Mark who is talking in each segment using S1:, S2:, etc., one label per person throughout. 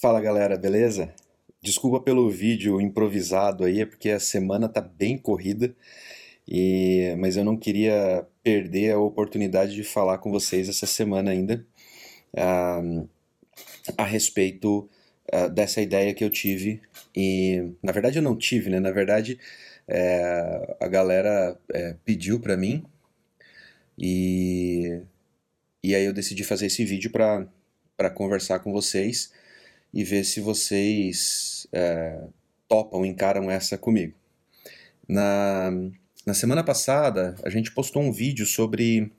S1: Fala galera, beleza? Desculpa pelo vídeo improvisado aí, é porque a semana tá bem corrida, e... mas eu não queria perder a oportunidade de falar com vocês essa semana ainda uh, a respeito uh, dessa ideia que eu tive. E na verdade eu não tive, né? Na verdade é, a galera é, pediu para mim e, e aí eu decidi fazer esse vídeo para conversar com vocês e ver se vocês é, topam, encaram essa comigo. Na, na semana passada, a gente postou um vídeo sobre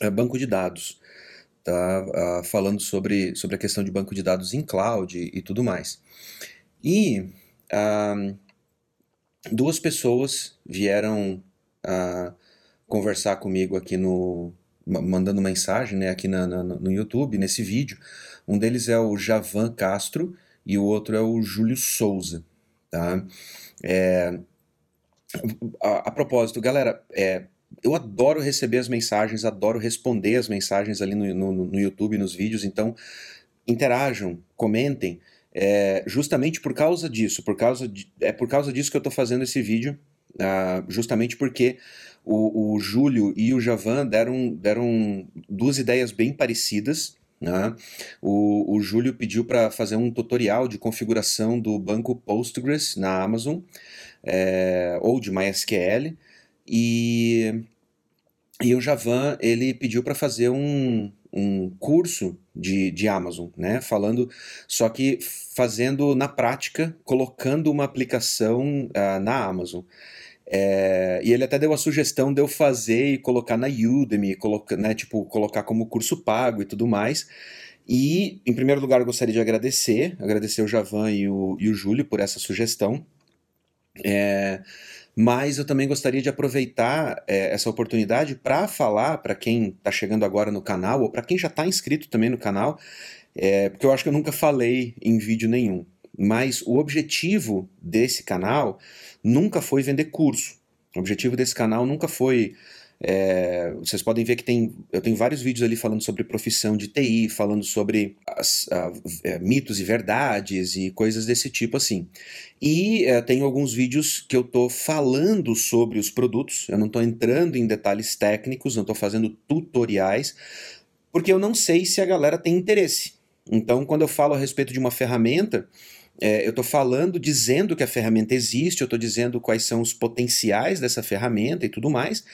S1: é, banco de dados, tá? Uh, falando sobre, sobre a questão de banco de dados em cloud e, tudo mais. E uh, duas pessoas vieram uh, conversar comigo aqui no, mandando mensagem né, aqui na, na, no YouTube, nesse vídeo. Um deles é o Javan Castro e o outro é o Júlio Souza. Tá? É, a, a, propósito, galera, é, eu adoro receber as mensagens, adoro responder as mensagens ali no, no, no YouTube, nos vídeos, então interajam, comentem. É, justamente por causa disso, por causa de, é por causa disso que eu estou fazendo esse vídeo, uh, justamente porque o, o Júlio e o Javan deram, deram duas ideias bem parecidas. Né? O, o Júlio pediu para fazer um tutorial de configuração do banco Postgres na Amazon é, ou de MySQL e, e o Javan ele pediu para fazer um, um curso de, de Amazon, né? Falando, só que fazendo na prática, colocando uma aplicação uh, na Amazon. É, e ele até deu a sugestão de eu fazer e colocar na Udemy, colocar, né, tipo, colocar como curso pago e tudo mais. E, em primeiro lugar, eu gostaria de agradecer, agradecer o Javan e o, e o Júlio por essa sugestão. É, mas eu também gostaria de aproveitar é, essa oportunidade para falar para quem está chegando agora no canal, ou para quem já está inscrito também no canal, é, porque eu acho que eu nunca falei em vídeo nenhum. Mas o objetivo desse canal nunca foi vender curso. O objetivo desse canal nunca foi. É, vocês podem ver que tem, eu tenho vários vídeos ali falando sobre profissão de TI, falando sobre as, a, é, mitos e verdades e coisas desse tipo assim. E é, tenho alguns vídeos que eu estou falando sobre os produtos, eu não estou entrando em detalhes técnicos, não estou fazendo tutoriais, porque eu não sei se a galera tem interesse. Então, quando eu falo a respeito de uma ferramenta, é, eu estou falando, dizendo que a ferramenta existe, eu estou dizendo quais são os potenciais dessa ferramenta e tudo mais,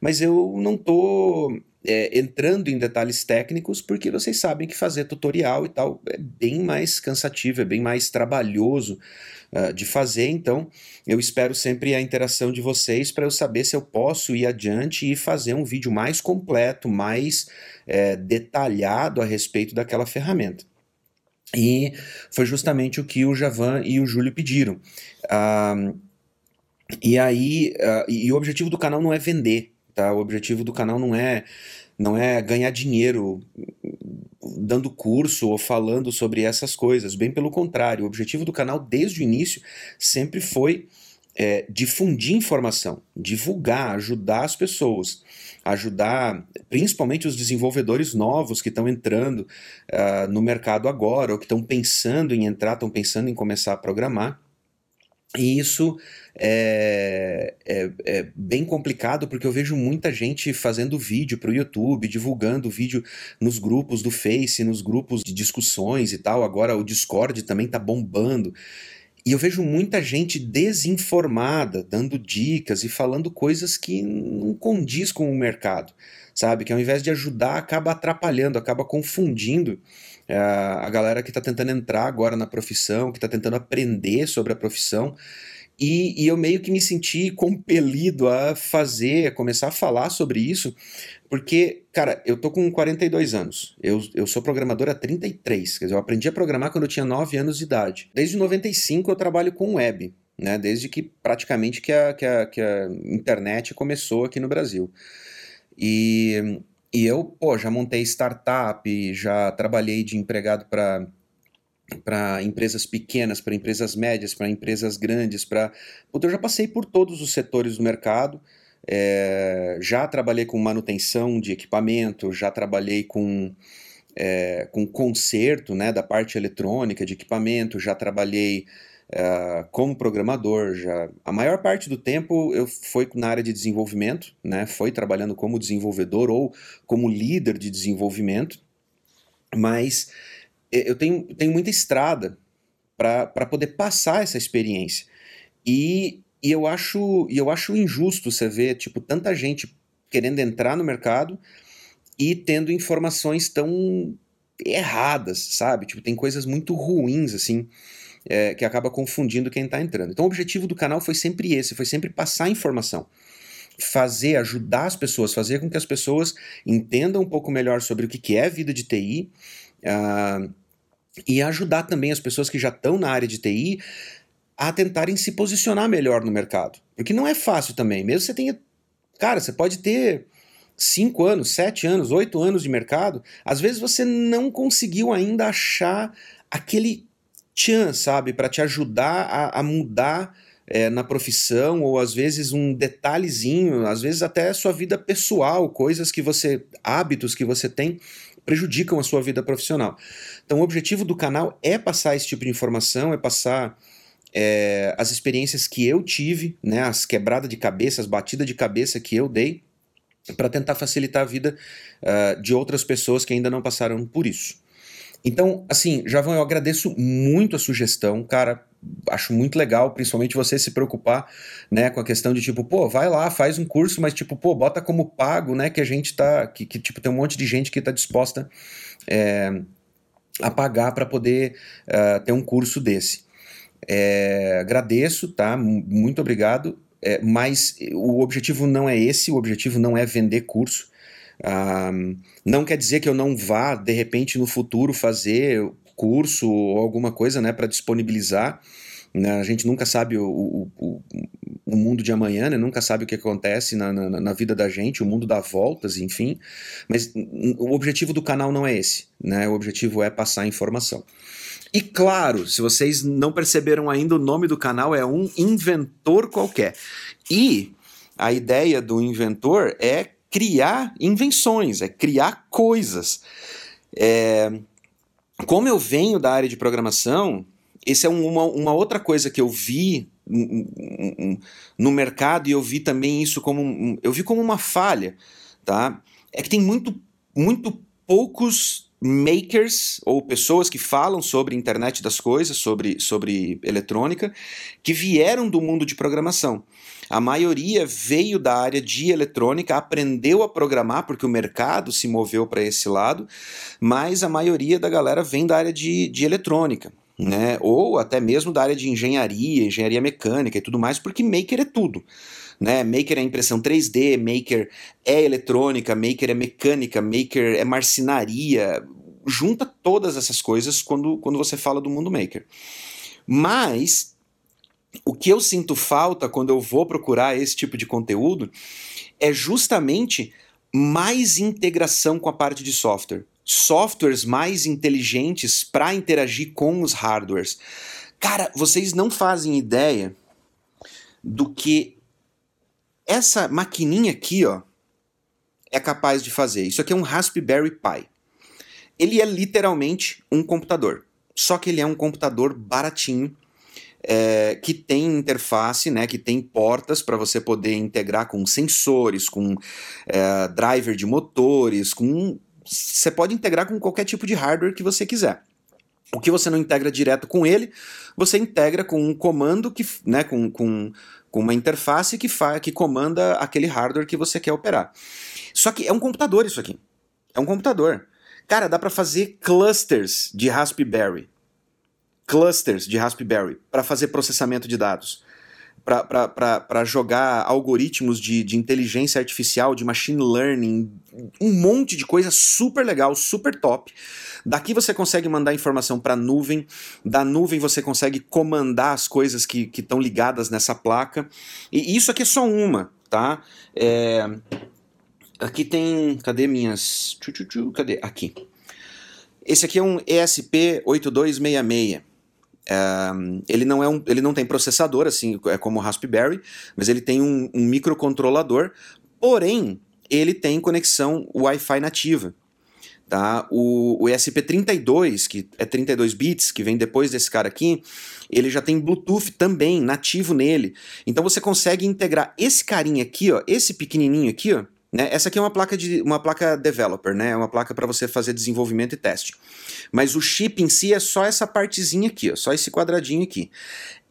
S1: mas eu não estou é, entrando em detalhes técnicos porque vocês sabem que fazer tutorial e tal é bem mais cansativo, é bem mais trabalhoso uh, de fazer, então eu espero sempre a interação de vocês para eu saber se eu posso ir adiante e fazer um vídeo mais completo, mais é, detalhado a respeito daquela ferramenta. E foi justamente o que o Javan e o Júlio pediram. Uh, e aí, uh, e o objetivo do canal não é vender, tá? O objetivo do canal não é não é ganhar dinheiro dando curso ou falando sobre essas coisas. Bem pelo contrário, o objetivo do canal desde o início sempre foi é, difundir informação, divulgar, ajudar as pessoas ajudar principalmente os desenvolvedores novos que estão entrando uh, no mercado agora, ou que estão pensando em entrar, estão pensando em começar a programar. E isso é, é, é, bem complicado porque eu vejo muita gente fazendo vídeo para o YouTube, divulgando vídeo nos grupos do Face, nos grupos de discussões e tal. Agora o Discord também está bombando. E eu vejo muita gente desinformada, dando dicas e falando coisas que não condiz com o mercado, sabe? Que ao invés de ajudar, acaba atrapalhando, acaba confundindo uh, a galera que está tentando entrar agora na profissão, que está tentando aprender sobre a profissão. E, e, eu meio que me senti compelido a fazer, a começar a falar sobre isso, porque, cara, eu tô com 42 anos, eu, eu sou programador há 33, quer dizer, eu aprendi a programar quando eu tinha 9 anos de idade. Desde 95 eu trabalho com web, né, desde que praticamente que a, que a, que a internet começou aqui no Brasil. E, e eu, pô, já montei startup, já trabalhei de empregado para para empresas pequenas, para empresas médias, para empresas grandes, para eu já passei por todos os setores do mercado. É, já trabalhei com manutenção de equipamento, já trabalhei com é, com conserto né, da parte eletrônica, de equipamento, já trabalhei Uh, como programador, já a maior parte do tempo eu foi na área de desenvolvimento, né? Foi trabalhando como desenvolvedor ou como líder de desenvolvimento, mas eu tenho, tenho muita estrada para poder passar essa experiência. E, e eu acho e eu acho injusto você ver tipo tanta gente querendo entrar no mercado e tendo informações tão erradas, sabe? Tipo, tem coisas muito ruins assim é, que acaba confundindo quem está entrando. Então o objetivo do canal foi sempre esse, foi sempre passar informação. Fazer, ajudar as pessoas, fazer com que as pessoas entendam um pouco melhor sobre o que é vida de TI uh, ah, e ajudar também as pessoas que já estão na área de TI a tentarem se posicionar melhor no mercado. Porque não é fácil também, mesmo você tenha. Cara, você pode ter 5 anos, 7 anos, 8 anos de mercado, às vezes você não conseguiu ainda achar aquele tchan, sabe, para te ajudar a, a mudar é, na profissão, ou às vezes um detalhezinho, às vezes até a sua vida pessoal, coisas que você, hábitos que você tem, prejudicam a sua vida profissional. Então, o objetivo do canal é passar esse tipo de informação, é passar é, as experiências que eu tive, né, as quebradas de cabeça, as batidas de cabeça que eu dei, para tentar facilitar a vida uh, de outras pessoas que ainda não passaram por isso. Então, assim, Javão, eu agradeço muito a sugestão, cara. Acho muito legal, principalmente você se preocupar, né, com a questão de tipo, pô, vai lá, faz um curso, mas tipo, pô, bota como pago, né, que a gente tá, que, que tipo, tem um monte de gente que tá disposta é, a pagar para poder uh, ter um curso desse. É, agradeço, tá? Muito obrigado. É, mas o objetivo não é esse, o objetivo não é vender curso. Um, não quer dizer que eu não vá, de repente, no futuro fazer curso ou alguma coisa né, para disponibilizar. Né? A gente nunca sabe o, o, o, o, mundo de amanhã, né? nunca sabe o que acontece na, na, na, vida da gente, o mundo dá voltas, enfim. Mas o objetivo do canal não é esse. Né? O objetivo é passar informação. E claro, se vocês não perceberam ainda, o nome do canal é um inventor qualquer. E a ideia do inventor é criar invenções, é criar coisas. É, como eu venho da área de programação, essa é uma, uma outra coisa que eu vi no mercado e eu vi também isso como eu vi como uma falha, tá? É que tem muito muito poucos makers ou pessoas que falam sobre internet das coisas, sobre, sobre eletrônica, que vieram do mundo de programação. A maioria veio da área de eletrônica, aprendeu a programar porque o mercado se moveu para esse lado, mas a maioria da galera vem da área de, de eletrônica. Né? Ou até mesmo da área de engenharia, engenharia mecânica e tudo mais, porque maker é tudo. Né? Maker é impressão 3D, maker é eletrônica, maker é mecânica, maker é marcenaria. Junta todas essas coisas quando, quando você fala do mundo maker. Mas o que eu sinto falta quando eu vou procurar esse tipo de conteúdo é justamente mais integração com a parte de software. Softwares mais inteligentes para interagir com os hardwares. Cara, vocês não fazem ideia do que essa maquininha aqui, ó, é capaz de fazer. Isso aqui é um Raspberry Pi. Ele é literalmente um computador. Só que ele é um computador baratinho é, que tem interface, né, que tem portas para você poder integrar com sensores, com é, driver de motores, com você pode integrar com qualquer tipo de hardware que você quiser. O que você não integra direto com ele, você integra com um comando que, né, com, com, com uma interface que, fa que comanda aquele hardware que você quer operar. Só que é um computador isso aqui. É um computador. Cara, dá para fazer clusters de Raspberry clusters de Raspberry para fazer processamento de dados, para jogar algoritmos de, de inteligência artificial, de machine learning, um monte de coisa super legal, super top. Daqui você consegue mandar informação para a nuvem, da nuvem você consegue comandar as coisas que estão ligadas nessa placa. E isso aqui é só uma, tá? É... Aqui tem. Cadê minhas. Cadê? Aqui. Esse aqui é um ESP8266 ele, não é um, ele não tem processador, assim, é como o Raspberry, mas ele tem um, um microcontrolador, porém, ele tem conexão Wi-Fi nativa. Tá? O, o ESP32, que é 32 bits, que vem depois desse cara aqui, ele já tem Bluetooth também, nativo nele. Então você consegue integrar esse carinha aqui, ó, esse pequenininho aqui, ó, né? Essa aqui é uma placa de uma placa developer, né? É uma placa para você fazer desenvolvimento e teste. Mas o chip em si é só essa partezinha aqui, ó, só esse quadradinho aqui.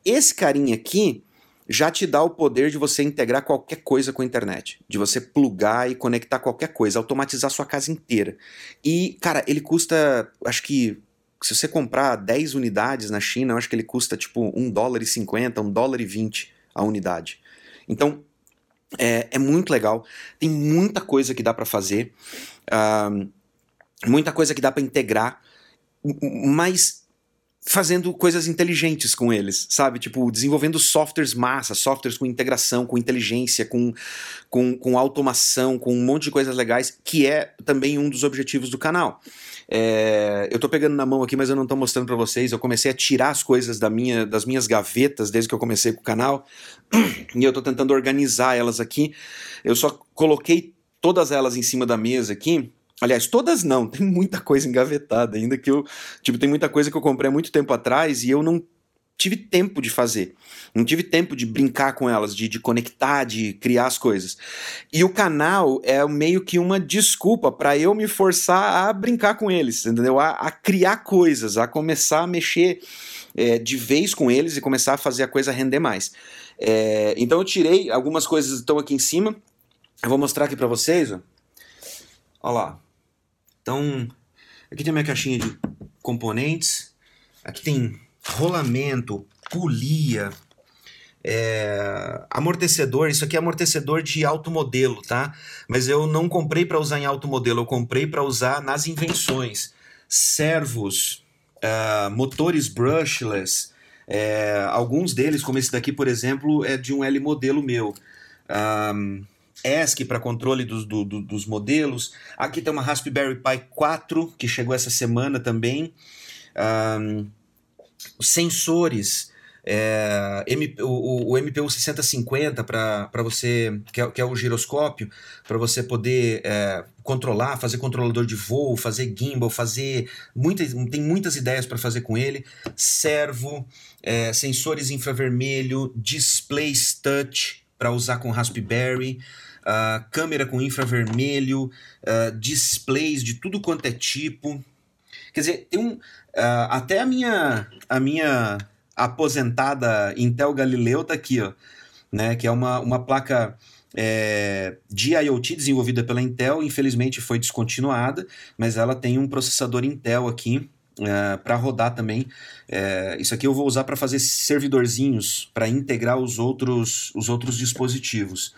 S1: Esse carinha aqui já te dá o poder de você integrar qualquer coisa com a internet, de você plugar e conectar qualquer coisa, automatizar sua casa inteira. E, cara, ele custa, acho que se você comprar 10 unidades na China, eu acho que ele custa tipo 1 dólar e 50, 1 dólar e 20 a unidade. Então, é, é muito legal, tem muita coisa que dá para fazer, uh, muita coisa que dá para integrar, mas fazendo coisas inteligentes com eles, sabe? Tipo, desenvolvendo softwares massa, softwares com integração, com inteligência, com, com, com automação, com um monte de coisas legais, que é também um dos objetivos do canal. É, eu tô pegando na mão aqui, mas eu não tô mostrando para vocês. Eu comecei a tirar as coisas da minha, das minhas gavetas desde que eu comecei com o canal, e eu tô tentando organizar elas aqui. Eu só coloquei todas elas em cima da mesa aqui, Aliás, todas não, tem muita coisa engavetada ainda que eu. Tipo, tem muita coisa que eu comprei há muito tempo atrás e eu não tive tempo de fazer. Não tive tempo de brincar com elas, de, de conectar, de criar as coisas. E o canal é meio que uma desculpa para eu me forçar a brincar com eles, entendeu? A, a criar coisas, a começar a mexer é, de vez com eles e começar a fazer a coisa render mais. É, então eu tirei, algumas coisas estão aqui em cima. Eu vou mostrar aqui para vocês. Ó. Olha lá. Então, aqui tem a minha caixinha de componentes. Aqui tem rolamento, polia, é, amortecedor. Isso aqui é amortecedor de alto modelo, tá? Mas eu não comprei para usar em alto modelo, eu comprei para usar nas invenções. Servos, uh, motores brushless. É, alguns deles, como esse daqui, por exemplo, é de um L modelo meu. Um, ESC para controle dos, do, do, dos modelos. Aqui tem uma Raspberry Pi 4 que chegou essa semana também. Um, sensores. É, MP, o, o, MPU 6050 para você, que é, que é, o giroscópio, para você poder é, controlar, fazer controlador de voo, fazer gimbal, fazer muitas, tem muitas ideias para fazer com ele. Servo, é, sensores infravermelho, displays touch para usar com Raspberry uh, câmera com infravermelho, uh, displays de tudo quanto é tipo. Quer dizer, tem um. Uh, até a minha, a minha aposentada Intel Galileu tá aqui, ó. Né, que é uma, uma placa é, de IoT desenvolvida pela Intel, infelizmente foi descontinuada, mas ela tem um processador Intel aqui é, para rodar também. É, isso aqui eu vou usar para fazer servidorzinhos para integrar os outros, os outros dispositivos.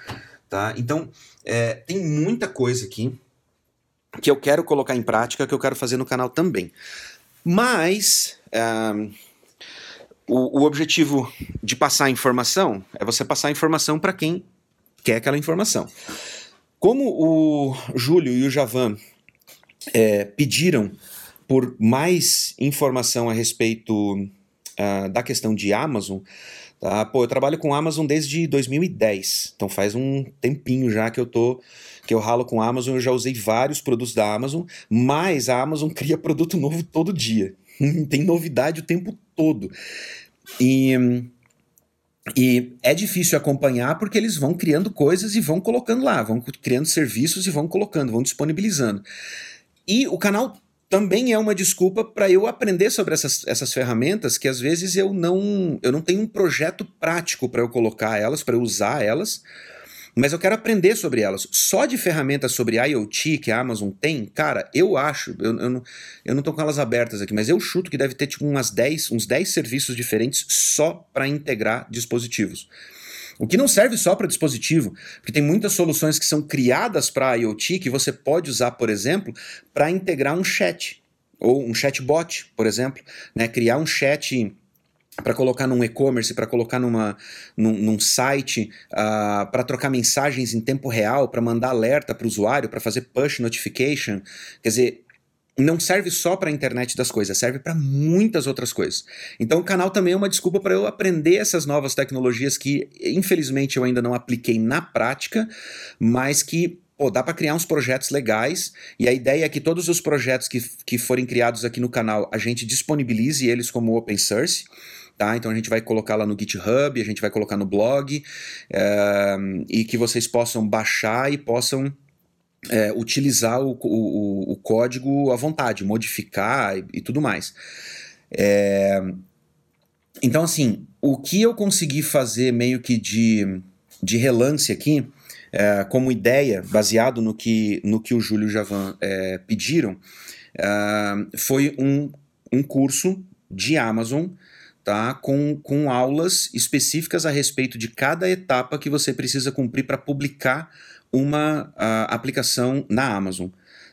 S1: Tá? Então, é, tem muita coisa aqui que eu quero colocar em prática, que eu quero fazer no canal também. Mas é, o, o, objetivo de passar informação é você passar informação para quem quer aquela informação. Como o Júlio e o Javan é, pediram por mais informação a respeito uh, da questão de Amazon, Tá? Pô, eu trabalho com Amazon desde 2010, então faz um tempinho já que eu tô que eu ralo com Amazon, eu já usei vários produtos da Amazon, mas a Amazon cria produto novo todo dia. Tem novidade o tempo todo. E e é difícil acompanhar porque eles vão criando coisas e vão colocando lá, vão criando serviços e vão colocando, vão disponibilizando. E o canal também é uma desculpa para eu aprender sobre essas, essas ferramentas que às vezes eu não eu não tenho um projeto prático para eu colocar elas, para eu usar elas, mas eu quero aprender sobre elas. Só de ferramentas sobre IoT que a Amazon tem, cara, eu acho, eu, eu, não, eu não tô com elas abertas aqui, mas eu chuto que deve ter tipo umas 10, uns 10 serviços diferentes só para integrar dispositivos. O que não serve só para dispositivo, porque tem muitas soluções que são criadas para IoT que você pode usar, por exemplo, para integrar um chat ou um chatbot, por exemplo, né? Criar um chat para colocar num e-commerce, para colocar numa, num, num site, uh, para trocar mensagens em tempo real, para mandar alerta para o usuário, para fazer push notification. Quer dizer, não serve só para a internet das coisas, serve para muitas outras coisas. Então o canal também é uma desculpa para eu aprender essas novas tecnologias que, infelizmente, eu ainda não apliquei na prática, mas que pô, dá para criar uns projetos legais, e a ideia é que todos os projetos que, que forem criados aqui no canal, a gente disponibilize eles como open source, Tá? Então a gente vai colocar lá no GitHub, a gente vai colocar no blog, é, e que vocês possam baixar e possam é, utilizar o, o, o, código à vontade, modificar e, e tudo mais. É, então, assim, o que eu consegui fazer meio que de, de relance aqui, é, como ideia, baseado no que, no que o Júlio e o Javan é, pediram, é, foi um, um curso de Amazon tá? com, com aulas específicas a respeito de cada etapa que você precisa cumprir para publicar uma aplicação na Amazon.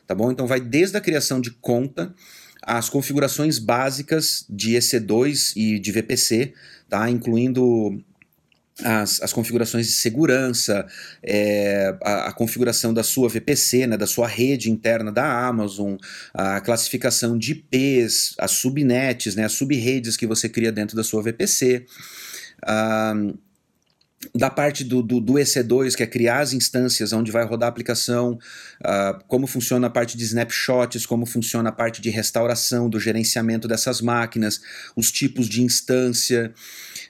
S1: Tá bom? Então vai desde a criação de conta, as configurações básicas de EC2 e de VPC, tá? incluindo as, as configurações de segurança, é, a, a, configuração da sua VPC, né, da sua rede interna da Amazon, a classificação de IPs, as subnets, né, as subredes que você cria dentro da sua VPC. Uh, da parte do, do, do, EC2, que é criar as instâncias onde vai rodar a aplicação, uh, como funciona a parte de snapshots, como funciona a parte de restauração, do gerenciamento dessas máquinas, os tipos de instância.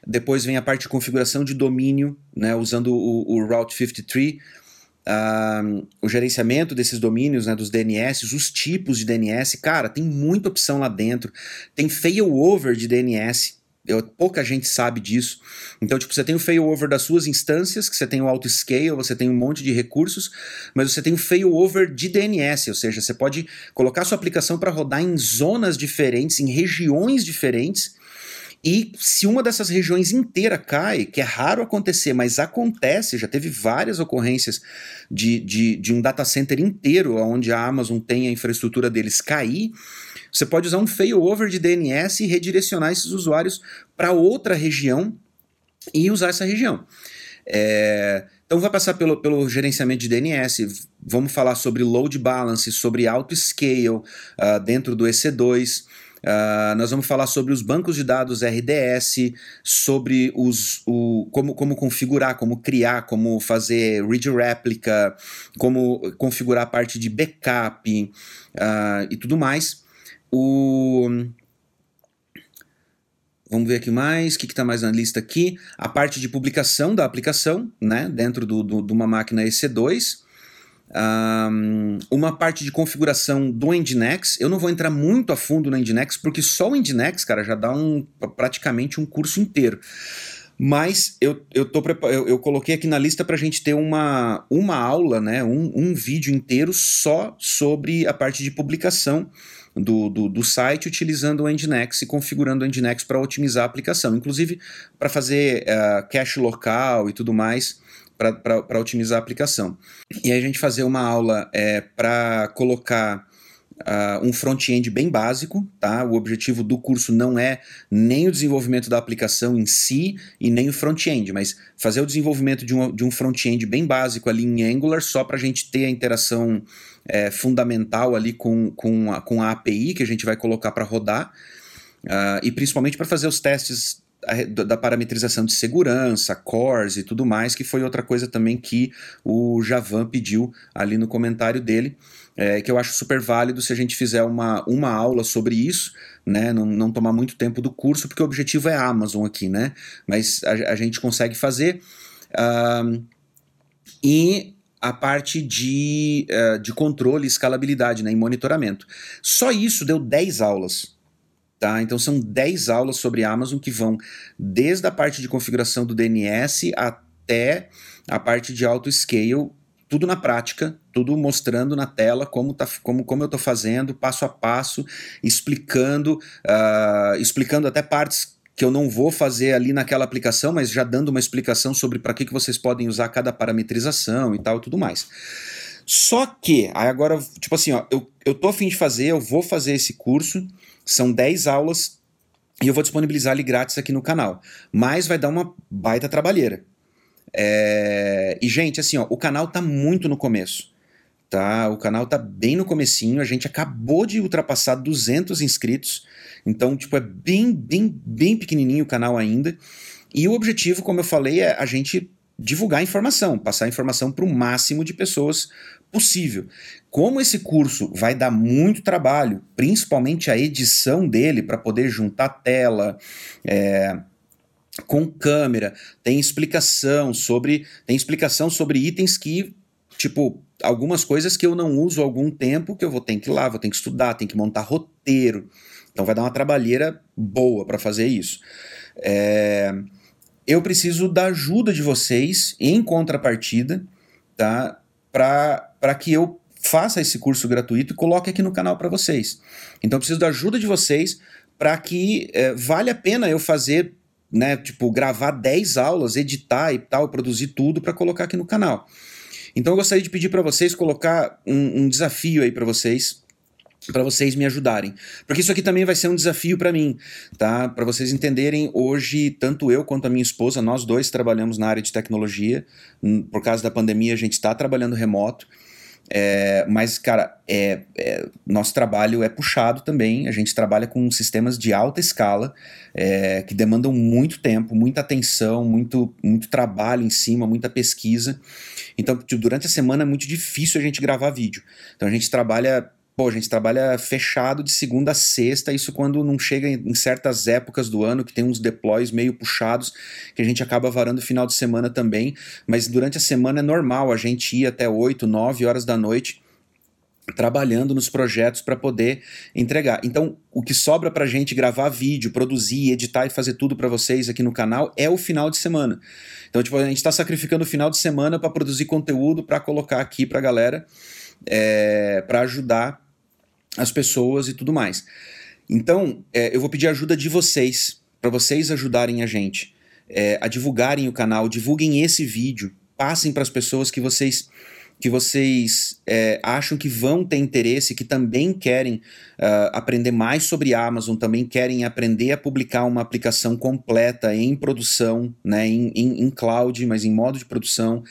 S1: Depois vem a parte de configuração de domínio, né, usando o, o Route 53, uh, o gerenciamento desses domínios, né, dos DNS, os tipos de DNS. Cara, tem muita opção lá dentro. Tem failover de DNS eu, pouca gente sabe disso. Então, tipo, você tem o failover das suas instâncias, que você tem o auto-scale, você tem um monte de recursos, mas você tem o failover de DNS, ou seja, você pode colocar sua aplicação para rodar em zonas diferentes, em regiões diferentes, e se uma dessas regiões inteira cai, que é raro acontecer, mas acontece, já teve várias ocorrências de, de, de um data center inteiro, onde a Amazon tem a infraestrutura deles cair, você pode usar um failover de DNS e redirecionar esses usuários para outra região e usar essa região. É, então vai passar pelo, pelo gerenciamento de DNS, vamos falar sobre load balance, sobre auto-scale uh, dentro do EC2, uh, ah, nós vamos falar sobre os bancos de dados RDS, sobre os, o, como, como configurar, como criar, como fazer read replica, como configurar a parte de backup uh, e tudo mais. O... Vamos ver aqui mais, o que está mais na lista aqui? A parte de publicação da aplicação, né, dentro do, do, de uma máquina EC2. Um, uma parte de configuração do Nginx. Eu não vou entrar muito a fundo no Nginx, porque só o Nginx, cara, já dá um, praticamente um curso inteiro. Mas eu, eu, tô, eu, eu coloquei aqui na lista para a gente ter uma, uma aula, né, um, um vídeo inteiro só sobre a parte de publicação do, do, do site utilizando o Nginx e configurando o Nginx para otimizar a aplicação, inclusive para fazer uh, cache local e tudo mais para otimizar a aplicação. E aí a gente fazer uma aula é, para colocar Uh, um front-end bem básico, tá? O objetivo do curso não é nem o desenvolvimento da aplicação em si e nem o front-end, mas fazer o desenvolvimento de um, de um front-end bem básico ali em Angular só para a gente ter a interação é, fundamental ali com, com, a, com a API que a gente vai colocar para rodar uh, e principalmente para fazer os testes da parametrização de segurança, cores e tudo mais, que foi outra coisa também que o Javan pediu ali no comentário dele, é, que eu acho super válido se a gente fizer uma, uma aula sobre isso, né, não, não tomar muito tempo do curso, porque o objetivo é Amazon aqui, né, mas a, a gente consegue fazer. Uh, e a parte de, uh, de controle, escalabilidade né, e monitoramento. Só isso deu 10 aulas. Tá? Então são 10 aulas sobre Amazon que vão desde a parte de configuração do DNS até a parte de auto-scale, tudo na prática, tudo mostrando na tela como, tá, como, como eu estou fazendo, passo a passo, explicando, uh, explicando até partes que eu não vou fazer ali naquela aplicação, mas já dando uma explicação sobre para que, que vocês podem usar cada parametrização e tal, tudo mais. Só que, aí agora, tipo assim, ó, eu, eu tô afim de fazer, eu vou fazer esse curso, são 10 aulas e eu vou disponibilizar ele grátis aqui no canal. Mas vai dar uma baita trabalheira. É... E, gente, assim, ó, o canal tá muito no começo. Tá? O canal tá bem no comecinho, a gente acabou de ultrapassar 200 inscritos. Então, tipo, é bem, bem, bem pequenininho o canal ainda. E o objetivo, como eu falei, é a gente divulgar informação, passar informação para o máximo de pessoas possível. Como esse curso vai dar muito trabalho, principalmente a edição dele, para poder juntar tela, é, com câmera, tem explicação sobre tem explicação sobre itens que tipo algumas coisas que eu não uso há algum tempo que eu vou ter que ir lá, vou ter que estudar, tem que montar roteiro. Então vai dar uma trabalheira boa para fazer isso. É, eu preciso da ajuda de vocês em contrapartida, tá? Para que eu faça esse curso gratuito e coloque aqui no canal para vocês. Então eu preciso da ajuda de vocês para que é, vale a pena eu fazer, né, tipo, gravar 10 aulas, editar e tal, produzir tudo para colocar aqui no canal. Então eu gostaria de pedir para vocês colocar um, um desafio aí para vocês, para vocês me ajudarem. Porque isso aqui também vai ser um desafio para mim, tá? Para vocês entenderem, hoje, tanto eu quanto a minha esposa, nós dois trabalhamos na área de tecnologia. Por causa da pandemia, a gente está trabalhando remoto. É, mas, cara, é, é, nosso trabalho é puxado também. A gente trabalha com sistemas de alta escala é, que demandam muito tempo, muita atenção, muito, muito trabalho em cima, muita pesquisa. Então, durante a semana é muito difícil a gente gravar vídeo. Então, a gente trabalha Pô, a gente trabalha fechado de segunda a sexta, isso quando não chega em, certas épocas do ano, que tem uns deploys meio puxados, que a gente acaba varando o final de semana também, mas durante a semana é normal a gente ir até 8, 9 horas da noite trabalhando nos projetos para poder entregar. Então, o que sobra para a gente gravar vídeo, produzir, editar e fazer tudo para vocês aqui no canal é o final de semana. Então, tipo, a gente está sacrificando o final de semana para produzir conteúdo, para colocar aqui para a galera, é, para ajudar as pessoas e tudo mais. Então, é, eu vou pedir ajuda de vocês, para vocês ajudarem a gente é, a divulgarem o canal, divulguem esse vídeo, passem para as pessoas que vocês que vocês é, acham que vão ter interesse, que também querem uh, aprender mais sobre Amazon, também querem aprender a publicar uma aplicação completa em produção, né, em, em, em cloud, mas em modo de produção,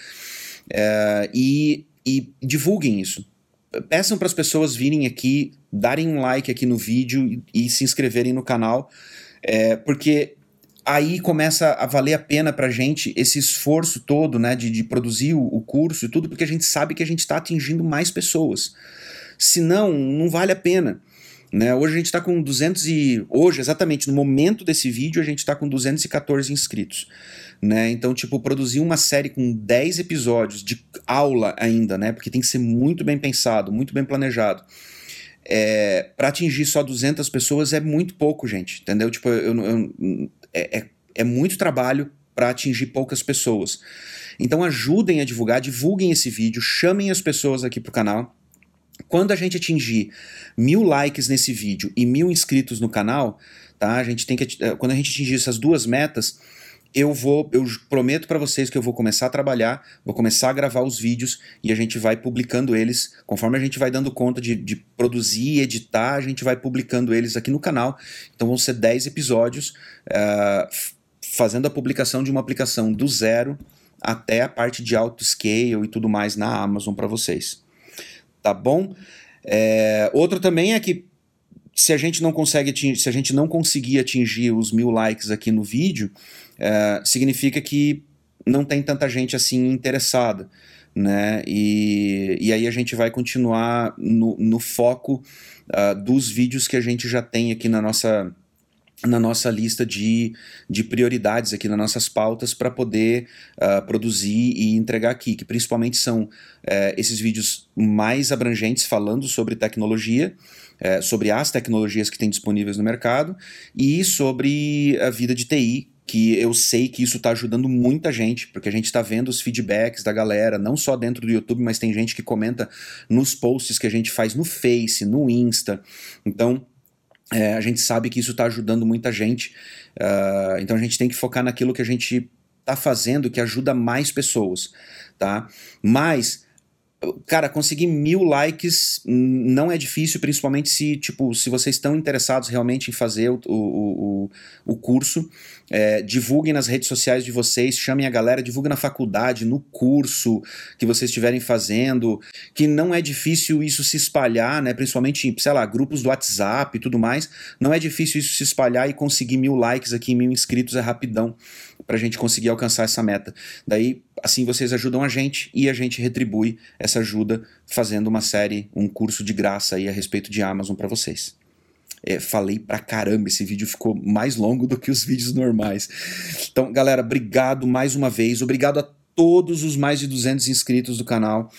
S1: uh, e, e divulguem isso peçam para as pessoas virem aqui, darem um like aqui no vídeo e, e se inscreverem no canal, é, porque aí começa a valer a pena para a gente esse esforço todo, né, de, de produzir o, o, curso e tudo, porque a gente sabe que a gente está atingindo mais pessoas. Senão, não vale a pena. Né? Hoje a gente está com 200 e... Hoje, exatamente, no momento desse vídeo, a gente está com 214 inscritos né? Então, tipo, produzir uma série com 10 episódios de aula ainda, né? Porque tem que ser muito bem pensado, muito bem planejado. É, para atingir só 200 pessoas é muito pouco, gente, entendeu? Tipo, eu, eu, é, é, é muito trabalho para atingir poucas pessoas. Então ajudem a divulgar, divulguem esse vídeo, chamem as pessoas aqui pro canal. Quando a gente atingir mil likes nesse vídeo e mil inscritos no canal, tá? A gente tem que quando a gente atingir essas duas metas, eu vou, eu prometo para vocês que eu vou começar a trabalhar, vou começar a gravar os vídeos e a gente vai publicando eles, conforme a gente vai dando conta de, de produzir editar, a gente vai publicando eles aqui no canal. Então vão ser 10 episódios uh, fazendo a publicação de uma aplicação do zero até a parte de auto scale e tudo mais na Amazon para vocês. Tá bom? É, outro também é que se a gente não consegue atingir, se a gente não conseguir atingir os mil likes aqui no vídeo, é, significa que não tem tanta gente assim interessada. Né? E, e aí a gente vai continuar no, no foco uh, dos vídeos que a gente já tem aqui na nossa, na nossa lista de, de prioridades, aqui nas nossas pautas, para poder uh, produzir e entregar aqui, que principalmente são uh, esses vídeos mais abrangentes falando sobre tecnologia, uh, sobre as tecnologias que tem disponíveis no mercado e sobre a vida de TI, que eu sei que isso está ajudando muita gente, porque a gente está vendo os feedbacks da galera, não só dentro do YouTube, mas tem gente que comenta nos posts que a gente faz no Face, no Insta. Então, é, a gente sabe que isso está ajudando muita gente. Uh, então, a gente tem que focar naquilo que a gente está fazendo que ajuda mais pessoas, tá? Mas Cara, conseguir mil likes não é difícil, principalmente se, tipo, se vocês estão interessados realmente em fazer o, o, o, o curso. É, divulguem nas redes sociais de vocês, chamem a galera, divulguem na faculdade, no curso que vocês estiverem fazendo, que não é difícil isso se espalhar, né? Principalmente, sei lá, grupos do WhatsApp e tudo mais. Não é difícil isso se espalhar e conseguir mil likes aqui, mil inscritos é rapidão. Para a gente conseguir alcançar essa meta. Daí, assim, vocês ajudam a gente e a gente retribui essa ajuda fazendo uma série, um curso de graça aí a respeito de Amazon para vocês. É, falei pra caramba, esse vídeo ficou mais longo do que os vídeos normais. Então, galera, obrigado mais uma vez, obrigado a todos os mais de 200 inscritos do canal.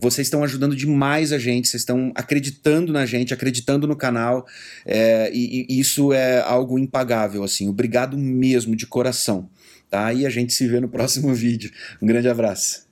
S1: Vocês estão ajudando demais a gente, vocês estão acreditando na gente, acreditando no canal, é, e, e, isso é algo impagável, assim. Obrigado mesmo, de coração. Tá? E a gente se vê no próximo vídeo. Um grande abraço.